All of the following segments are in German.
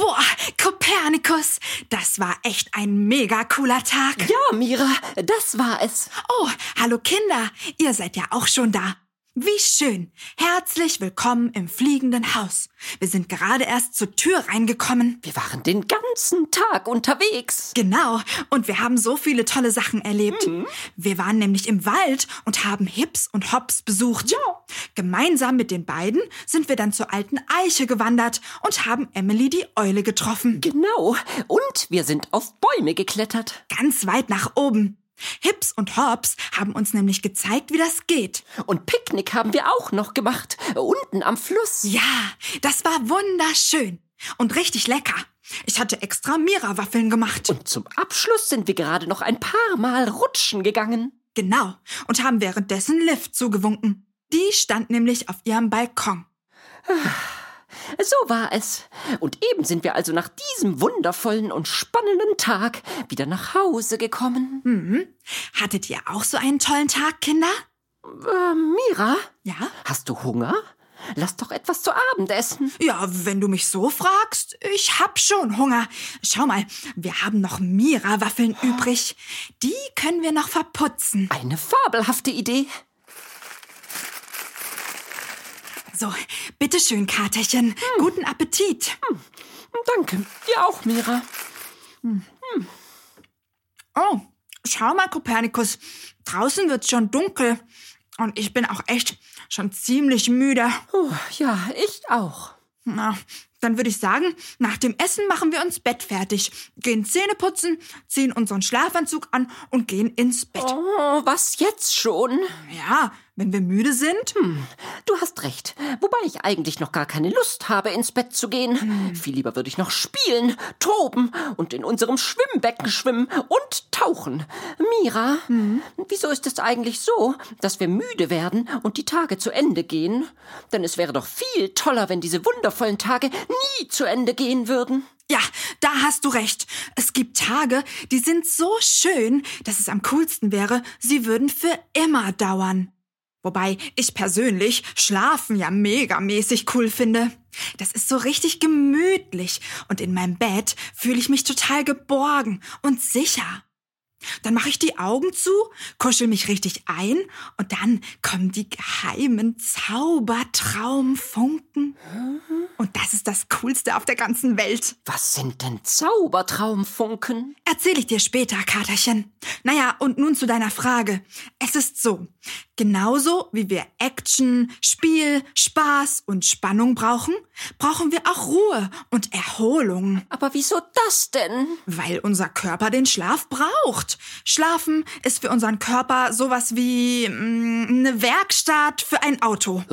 Boah, Kopernikus, das war echt ein mega cooler Tag. Ja, Mira, das war es. Oh, hallo Kinder, ihr seid ja auch schon da. Wie schön. Herzlich willkommen im fliegenden Haus. Wir sind gerade erst zur Tür reingekommen. Wir waren den ganzen Tag unterwegs. Genau, und wir haben so viele tolle Sachen erlebt. Wir waren nämlich im Wald und haben Hips und Hops besucht. Ja. Gemeinsam mit den beiden sind wir dann zur alten Eiche gewandert und haben Emily die Eule getroffen. Genau. Und wir sind auf Bäume geklettert. Ganz weit nach oben. Hips und Hops haben uns nämlich gezeigt, wie das geht. Und Picknick haben wir auch noch gemacht. Unten am Fluss. Ja, das war wunderschön und richtig lecker. Ich hatte extra Mira-Waffeln gemacht. Und zum Abschluss sind wir gerade noch ein paar Mal rutschen gegangen. Genau. Und haben währenddessen Lift zugewunken. Die stand nämlich auf ihrem Balkon. So war es. Und eben sind wir also nach diesem wundervollen und spannenden Tag wieder nach Hause gekommen. Hattet ihr auch so einen tollen Tag, Kinder? Äh, Mira, Ja? hast du Hunger? Lass doch etwas zu Abend essen. Ja, wenn du mich so fragst, ich hab schon Hunger. Schau mal, wir haben noch Mira-Waffeln übrig. Die können wir noch verputzen. Eine fabelhafte Idee. So, bitteschön, Katerchen. Guten Appetit. Danke. Dir auch, Mira. Oh, schau mal, Kopernikus. Draußen wird's schon dunkel. Und ich bin auch echt schon ziemlich müde. Oh, ja, ich auch. Na, dann würde ich sagen, nach dem Essen machen wir uns Bett fertig, gehen Zähne putzen, ziehen unseren Schlafanzug an und gehen ins Bett. Oh, was jetzt schon? Ja, wenn wir müde sind. Du hast recht. Wobei ich eigentlich noch gar keine Lust habe, ins Bett zu gehen. Viel lieber würde ich noch spielen, toben und in unserem Schwimmbecken schwimmen und tauchen. Mira, wieso ist es eigentlich so, dass wir müde werden und die Tage zu Ende gehen? Denn es wäre doch viel toller, wenn diese wundervollen Tage nie zu Ende gehen würden. Ja, da hast du recht. Es gibt Tage, die sind so schön, dass es am coolsten wäre, sie würden für immer dauern. Wobei ich persönlich Schlafen ja megamäßig cool finde. Das ist so richtig gemütlich und in meinem Bett fühle ich mich total geborgen und sicher. Dann mache ich die Augen zu, kuschel mich richtig ein und dann kommen die geheimen Zaubertraumfunken. Und das ist das Coolste auf der ganzen Welt. Was sind denn Zaubertraumfunken? Erzähl ich dir später, Katerchen. Naja, und nun zu deiner Frage. Es ist so. Genauso wie wir Action, Spiel, Spaß und Spannung brauchen, brauchen wir auch Ruhe und Erholung. Aber wieso das denn? Weil unser Körper den Schlaf braucht. Schlafen ist für unseren Körper sowas wie mm, eine Werkstatt für ein Auto.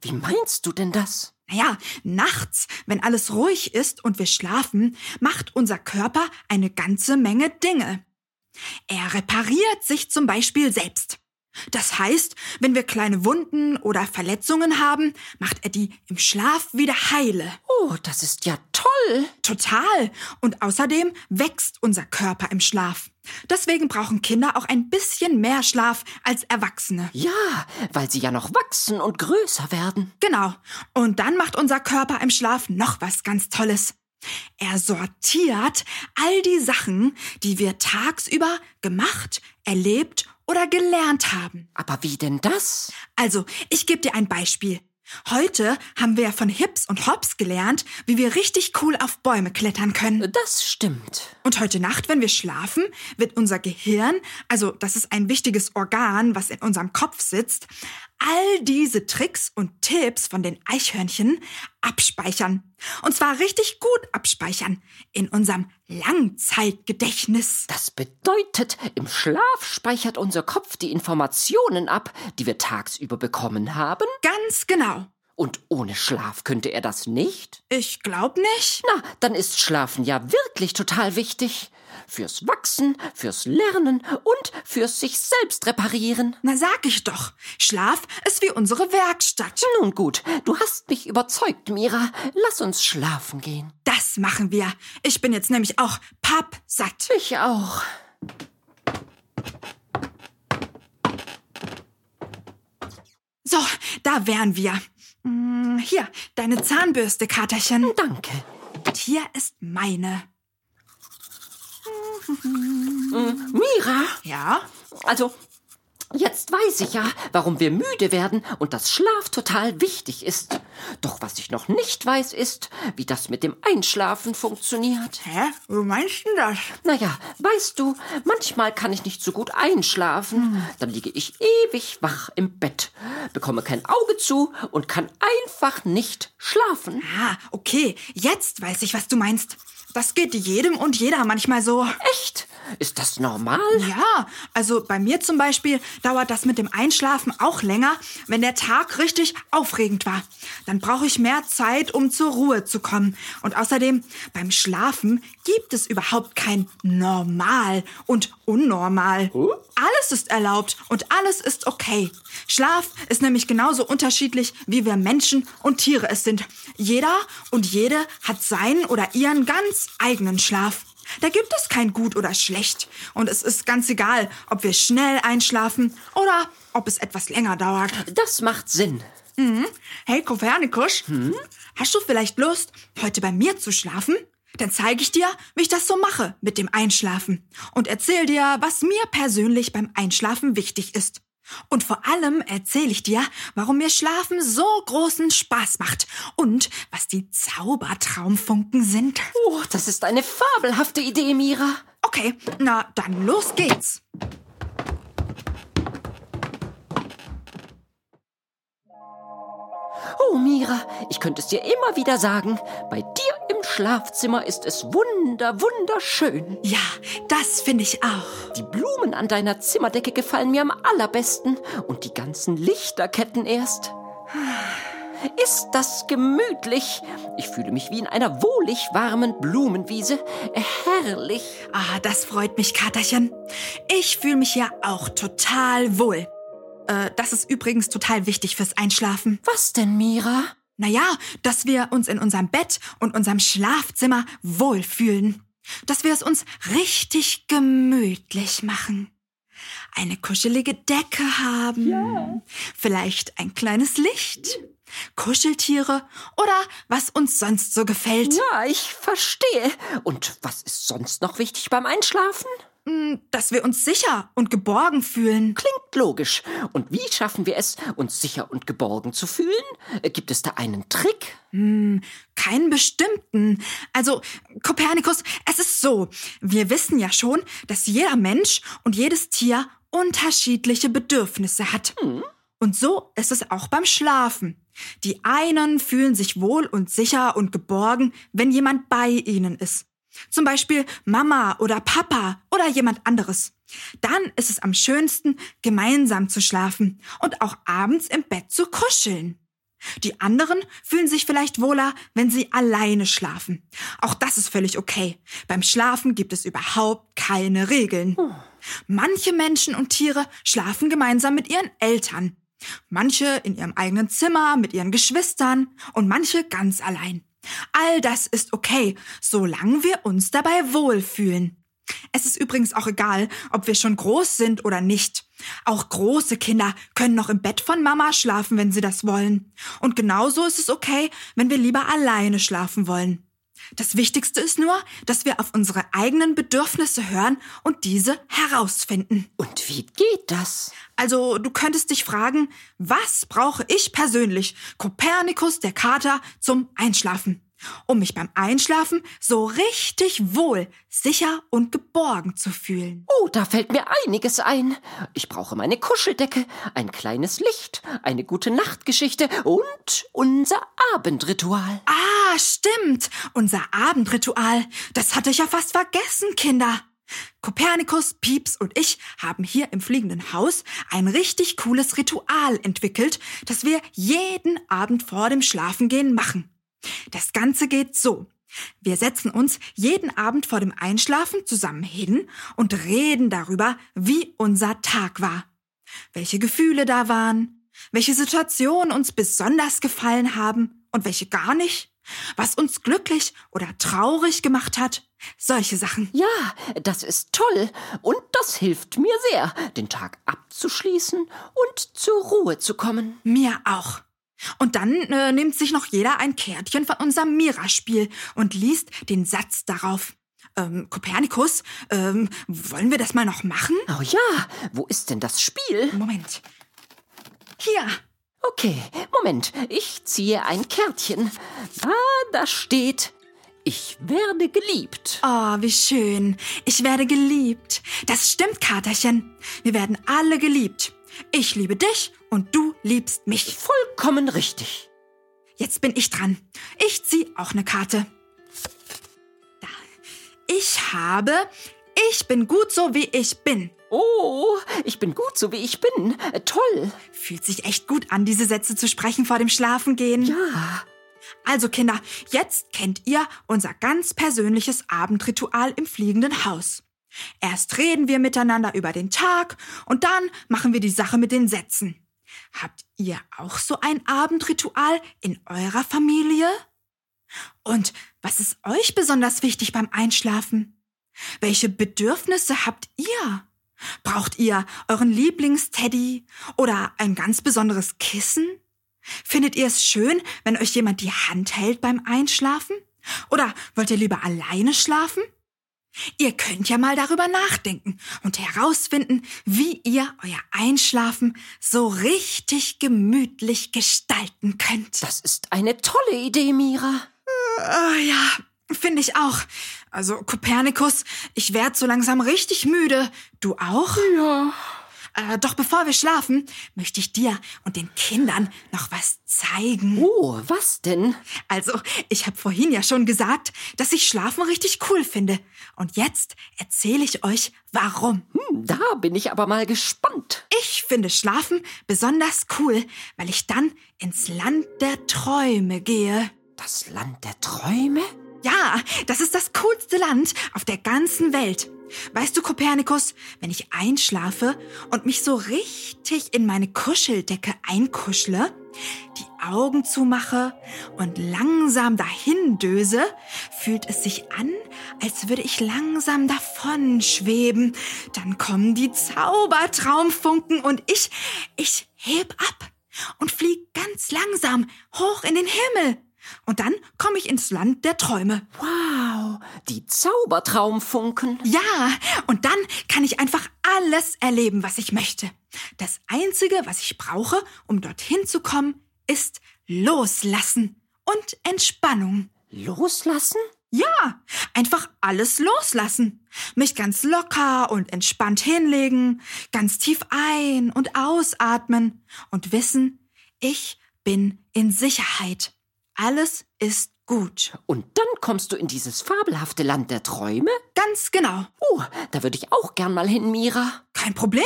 Wie meinst du denn das? Naja, nachts, wenn alles ruhig ist und wir schlafen, macht unser Körper eine ganze Menge Dinge. Er repariert sich zum Beispiel selbst. Das heißt, wenn wir kleine Wunden oder Verletzungen haben, macht er die im Schlaf wieder heile. Oh, das ist ja toll. Total. Und außerdem wächst unser Körper im Schlaf. Deswegen brauchen Kinder auch ein bisschen mehr Schlaf als Erwachsene. Ja, weil sie ja noch wachsen und größer werden. Genau. Und dann macht unser Körper im Schlaf noch was ganz Tolles. Er sortiert all die Sachen, die wir tagsüber gemacht, erlebt oder gelernt haben. Aber wie denn das? Also, ich gebe dir ein Beispiel. Heute haben wir von Hips und Hops gelernt, wie wir richtig cool auf Bäume klettern können. Das stimmt. Und heute Nacht, wenn wir schlafen, wird unser Gehirn, also das ist ein wichtiges Organ, was in unserem Kopf sitzt, all diese Tricks und Tipps von den Eichhörnchen abspeichern. Und zwar richtig gut abspeichern. In unserem Langzeitgedächtnis. Das bedeutet, im Schlaf speichert unser Kopf die Informationen ab, die wir tagsüber bekommen haben. Ganz genau. Und ohne Schlaf könnte er das nicht? Ich glaub nicht. Na, dann ist Schlafen ja wirklich total wichtig. Fürs Wachsen, fürs Lernen und fürs sich selbst reparieren. Na sag ich doch, Schlaf ist wie unsere Werkstatt. Nun gut, du hast mich überzeugt, Mira. Lass uns schlafen gehen. Das machen wir. Ich bin jetzt nämlich auch pappsatt. Ich auch. So, da wären wir. Hm, Hier, deine Zahnbürste, Katerchen. Danke. Und hier ist meine. Mira, Ja? also jetzt weiß ich ja, warum wir müde werden und dass Schlaf total wichtig ist. Doch was ich noch nicht weiß, ist, wie das mit dem Einschlafen funktioniert. Hä? Wo meinst du das? Naja, weißt du, manchmal kann ich nicht so gut einschlafen. Dann liege ich ewig wach im Bett, bekomme kein Auge zu und kann einfach nicht schlafen. Ah, okay. Jetzt weiß ich, was du meinst. Das geht jedem und jeder manchmal so. Echt? Ist das normal? Ja, also bei mir zum Beispiel dauert das mit dem Einschlafen auch länger, wenn der Tag richtig aufregend war. Dann brauche ich mehr Zeit, um zur Ruhe zu kommen. Und außerdem, beim Schlafen gibt es überhaupt kein Normal und Unnormal. Alles ist erlaubt und alles ist okay. Schlaf ist nämlich genauso unterschiedlich, wie wir Menschen und Tiere es sind. Jeder und jede hat seinen oder ihren ganz eigenen Schlaf. Da gibt es kein gut oder schlecht. Und es ist ganz egal, ob wir schnell einschlafen oder ob es etwas länger dauert. Das macht Sinn. Hey Kopernikus, hast du vielleicht Lust, heute bei mir zu schlafen? Dann zeige ich dir, wie ich das so mache mit dem Einschlafen und erzähl dir, was mir persönlich beim Einschlafen wichtig ist. Und vor allem erzähle ich dir, warum mir Schlafen so großen Spaß macht und was die Zaubertraumfunken sind. Oh, das ist eine fabelhafte Idee, Mira. Okay, na dann los geht's. Oh, Mira, ich könnte es dir immer wieder sagen. Bei dir im Schlafzimmer ist es wunder, wunderschön. Ja, das finde ich auch. Die Blumen an deiner Zimmerdecke gefallen mir am allerbesten und die ganzen Lichterketten erst. Ist das gemütlich? Ich fühle mich wie in einer wohlig warmen Blumenwiese. Herrlich. Ah, das freut mich, Katerchen. Ich fühle mich ja auch total wohl. Äh, das ist übrigens total wichtig fürs Einschlafen. Was denn, Mira? Naja, dass wir uns in unserem Bett und unserem Schlafzimmer wohlfühlen. Dass wir es uns richtig gemütlich machen. Eine kuschelige Decke haben. Vielleicht ein kleines Licht. Kuscheltiere oder was uns sonst so gefällt. Ja, ich verstehe. Und was ist sonst noch wichtig beim Einschlafen? Mm, Dass wir uns sicher und geborgen fühlen. Klingt logisch. Und wie schaffen wir es, uns sicher und geborgen zu fühlen? Äh, Gibt es da einen Trick? Keinen bestimmten. Also, Kopernikus, es ist so. Wir wissen ja schon, dass jeder Mensch und jedes Tier unterschiedliche Bedürfnisse hat. Und so ist es auch beim Schlafen. Die einen fühlen sich wohl und sicher und geborgen, wenn jemand bei ihnen ist. Zum Beispiel Mama oder Papa oder jemand anderes. Dann ist es am schönsten, gemeinsam zu schlafen und auch abends im Bett zu kuscheln. Die anderen fühlen sich vielleicht wohler, wenn sie alleine schlafen. Auch das ist völlig okay. Beim Schlafen gibt es überhaupt keine Regeln. Manche Menschen und Tiere schlafen gemeinsam mit ihren Eltern. Manche in ihrem eigenen Zimmer mit ihren Geschwistern und manche ganz allein. All das ist okay, solange wir uns dabei wohlfühlen. Es ist übrigens auch egal, ob wir schon groß sind oder nicht. Auch große Kinder können noch im Bett von Mama schlafen, wenn sie das wollen. Und genauso ist es okay, wenn wir lieber alleine schlafen wollen. Das Wichtigste ist nur, dass wir auf unsere eigenen Bedürfnisse hören und diese herausfinden. Und wie geht das? Also, du könntest dich fragen, was brauche ich persönlich, Kopernikus der Kater, zum Einschlafen? Um mich beim Einschlafen so richtig wohl, sicher und geborgen zu fühlen. Oh, da fällt mir einiges ein. Ich brauche meine Kuscheldecke, ein kleines Licht, eine gute Nachtgeschichte und unser Abendritual. Ah, stimmt. Unser Abendritual. Das hatte ich ja fast vergessen, Kinder. Kopernikus, Pieps und ich haben hier im fliegenden Haus ein richtig cooles Ritual entwickelt, das wir jeden Abend vor dem Schlafengehen machen. Das Ganze geht so. Wir setzen uns jeden Abend vor dem Einschlafen zusammen hin und reden darüber, wie unser Tag war. Welche Gefühle da waren, welche Situationen uns besonders gefallen haben und welche gar nicht, was uns glücklich oder traurig gemacht hat, solche Sachen. Ja, das ist toll und das hilft mir sehr, den Tag abzuschließen und zur Ruhe zu kommen. Mir auch. Und dann äh, nimmt sich noch jeder ein Kärtchen von unserem Mira-Spiel und liest den Satz darauf. Ähm, Kopernikus, ähm, wollen wir das mal noch machen? Oh ja, wo ist denn das Spiel? Moment. Hier. Okay, Moment, ich ziehe ein Kärtchen. Ah, da steht, ich werde geliebt. Oh, wie schön. Ich werde geliebt. Das stimmt, Katerchen. Wir werden alle geliebt. Ich liebe dich und du liebst mich. Vollkommen richtig. Jetzt bin ich dran. Ich ziehe auch eine Karte. Da. Ich habe Ich bin gut so wie ich bin. Oh, ich bin gut so wie ich bin. Äh, toll. Fühlt sich echt gut an, diese Sätze zu sprechen vor dem Schlafengehen. Ja. Also Kinder, jetzt kennt ihr unser ganz persönliches Abendritual im fliegenden Haus. Erst reden wir miteinander über den Tag und dann machen wir die Sache mit den Sätzen. Habt ihr auch so ein Abendritual in eurer Familie? Und was ist euch besonders wichtig beim Einschlafen? Welche Bedürfnisse habt ihr? Braucht ihr euren Lieblingsteddy oder ein ganz besonderes Kissen? Findet ihr es schön, wenn euch jemand die Hand hält beim Einschlafen? Oder wollt ihr lieber alleine schlafen? Ihr könnt ja mal darüber nachdenken und herausfinden, wie ihr euer Einschlafen so richtig gemütlich gestalten könnt. Das ist eine tolle Idee, Mira. Äh, ja, finde ich auch. Also Kopernikus, ich werd so langsam richtig müde. Du auch? Ja. Äh, doch bevor wir schlafen, möchte ich dir und den Kindern noch was zeigen. Oh, was denn? Also, ich habe vorhin ja schon gesagt, dass ich Schlafen richtig cool finde. Und jetzt erzähle ich euch, warum. Hm, da bin ich aber mal gespannt. Ich finde Schlafen besonders cool, weil ich dann ins Land der Träume gehe. Das Land der Träume? Ja, das ist das coolste Land auf der ganzen Welt. Weißt du, Kopernikus, wenn ich einschlafe und mich so richtig in meine Kuscheldecke einkuschle, die Augen zumache und langsam dahin döse, fühlt es sich an, als würde ich langsam davon schweben. Dann kommen die Zaubertraumfunken und ich, ich heb ab und flieg ganz langsam hoch in den Himmel. Und dann komme ich ins Land der Träume. Wow, die Zaubertraumfunken. Ja, und dann kann ich einfach alles erleben, was ich möchte. Das Einzige, was ich brauche, um dorthin zu kommen, ist Loslassen und Entspannung. Loslassen? Ja, einfach alles loslassen. Mich ganz locker und entspannt hinlegen, ganz tief ein- und ausatmen und wissen, ich bin in Sicherheit. Alles ist gut. Und dann kommst du in dieses fabelhafte Land der Träume? Ganz genau. Oh, da würde ich auch gern mal hin, Mira. Kein Problem.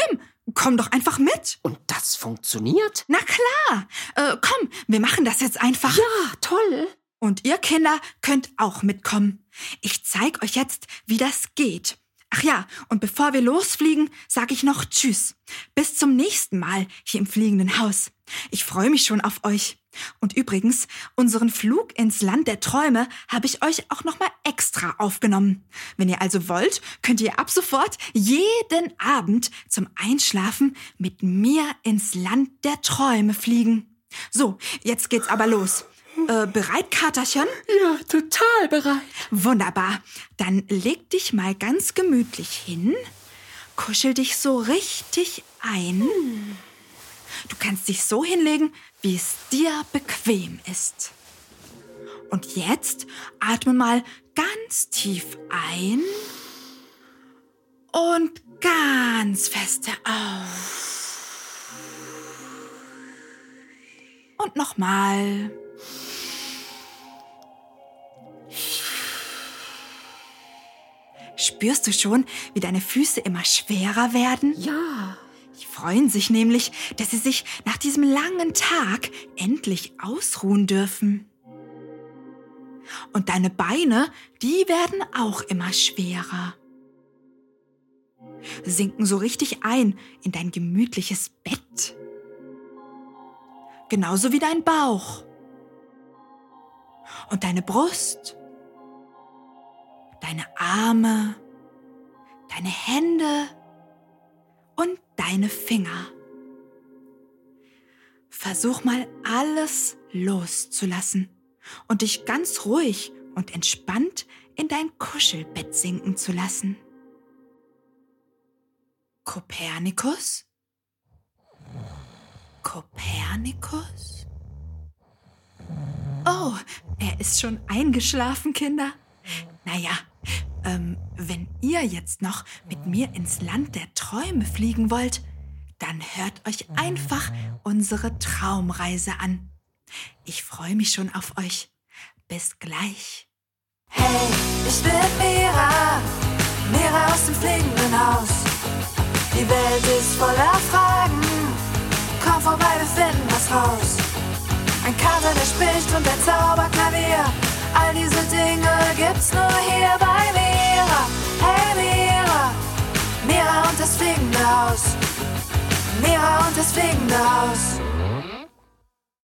Komm doch einfach mit. Und das funktioniert? Na klar. Äh, komm, wir machen das jetzt einfach. Ja, toll. Und ihr Kinder könnt auch mitkommen. Ich zeig euch jetzt, wie das geht. Ach ja, und bevor wir losfliegen, sage ich noch Tschüss. Bis zum nächsten Mal hier im fliegenden Haus. Ich freue mich schon auf euch. Und übrigens, unseren Flug ins Land der Träume habe ich euch auch nochmal extra aufgenommen. Wenn ihr also wollt, könnt ihr ab sofort jeden Abend zum Einschlafen mit mir ins Land der Träume fliegen. So, jetzt geht's aber los. Äh, bereit, Katerchen? Ja, total bereit. Wunderbar. Dann leg dich mal ganz gemütlich hin. Kuschel dich so richtig ein. Du kannst dich so hinlegen, wie es dir bequem ist. Und jetzt atme mal ganz tief ein und ganz feste auf. Und nochmal. Spürst du schon, wie deine Füße immer schwerer werden? Ja. Die freuen sich nämlich, dass sie sich nach diesem langen Tag endlich ausruhen dürfen. Und deine Beine, die werden auch immer schwerer. Sinken so richtig ein in dein gemütliches Bett. Genauso wie dein Bauch. Und deine Brust. Deine Arme. Deine Hände. Und deine Finger. Versuch mal alles loszulassen und dich ganz ruhig und entspannt in dein Kuschelbett sinken zu lassen. Kopernikus? Kopernikus? Oh, er ist schon eingeschlafen, Kinder. Naja, ähm, wenn ihr jetzt noch mit mir ins Land der Träume fliegen wollt, dann hört euch einfach unsere Traumreise an. Ich freue mich schon auf euch. Bis gleich. Hey, ich bin Mira, Mira aus dem fliegenden Haus. Die Welt ist voller Fragen, komm vorbei, wir finden was raus. Ein Kater, der spricht und ein Zauberklavier, all diese Dinge gibt's nur hier bei Mira. Hey Mira, Mira und das fliegende Haus. Mira und das fliegende Haus.